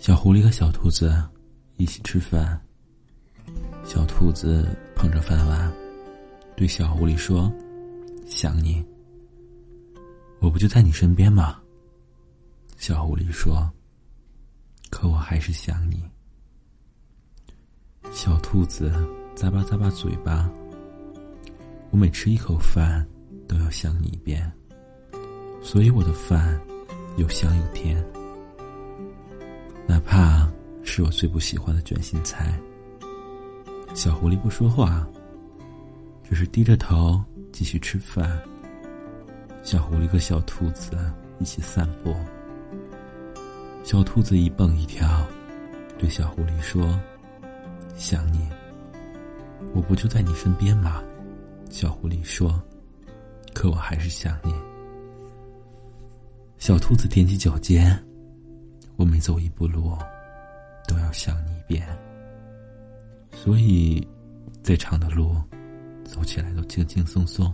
小狐狸和小兔子一起吃饭。小兔子捧着饭碗，对小狐狸说：“想你。我不就在你身边吗？”小狐狸说：“可我还是想你。”小兔子咂巴咂巴嘴巴。我每吃一口饭，都要想你一遍，所以我的饭又香又甜。怕是我最不喜欢的卷心菜。小狐狸不说话，只是低着头继续吃饭。小狐狸和小兔子一起散步。小兔子一蹦一跳，对小狐狸说：“想你，我不就在你身边吗？”小狐狸说：“可我还是想你。”小兔子踮起脚尖。我每走一步路，都要想你一遍。所以，再长的路，走起来都轻轻松松。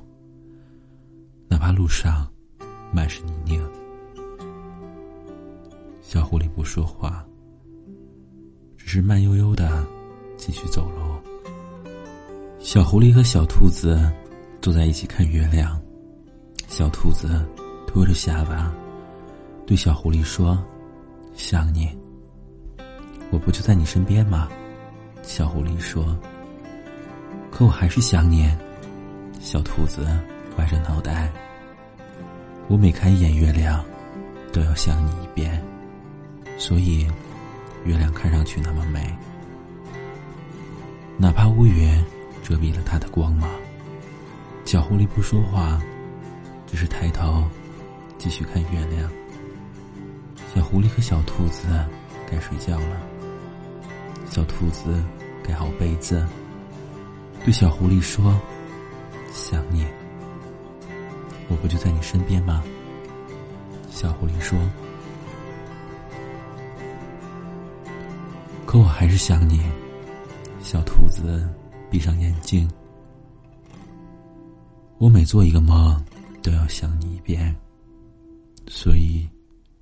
哪怕路上满是泥泞。小狐狸不说话，只是慢悠悠的继续走路。小狐狸和小兔子坐在一起看月亮。小兔子托着下巴，对小狐狸说。想你，我不就在你身边吗？小狐狸说。可我还是想你。小兔子歪着脑袋。我每看一眼月亮，都要想你一遍，所以月亮看上去那么美。哪怕乌云遮蔽了它的光芒。小狐狸不说话，只是抬头继续看月亮。小狐狸和小兔子该睡觉了。小兔子盖好被子，对小狐狸说：“想你，我不就在你身边吗？”小狐狸说：“可我还是想你。”小兔子闭上眼睛。我每做一个梦，都要想你一遍，所以。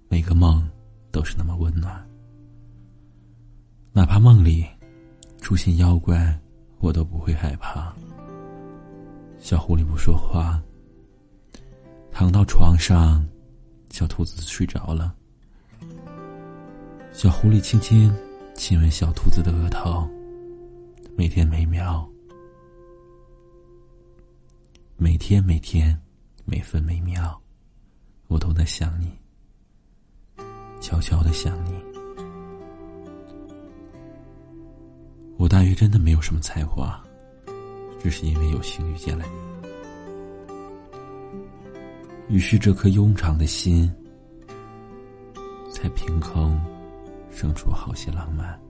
每个梦都是那么温暖，哪怕梦里出现妖怪，我都不会害怕。小狐狸不说话，躺到床上，小兔子睡着了。小狐狸轻轻亲吻小兔子的额头，每天每秒，每天每天，每分每秒，我都在想你。悄悄的想你，我大约真的没有什么才华，只是因为有幸遇见了你，于是这颗庸常的心，才凭空生出好些浪漫。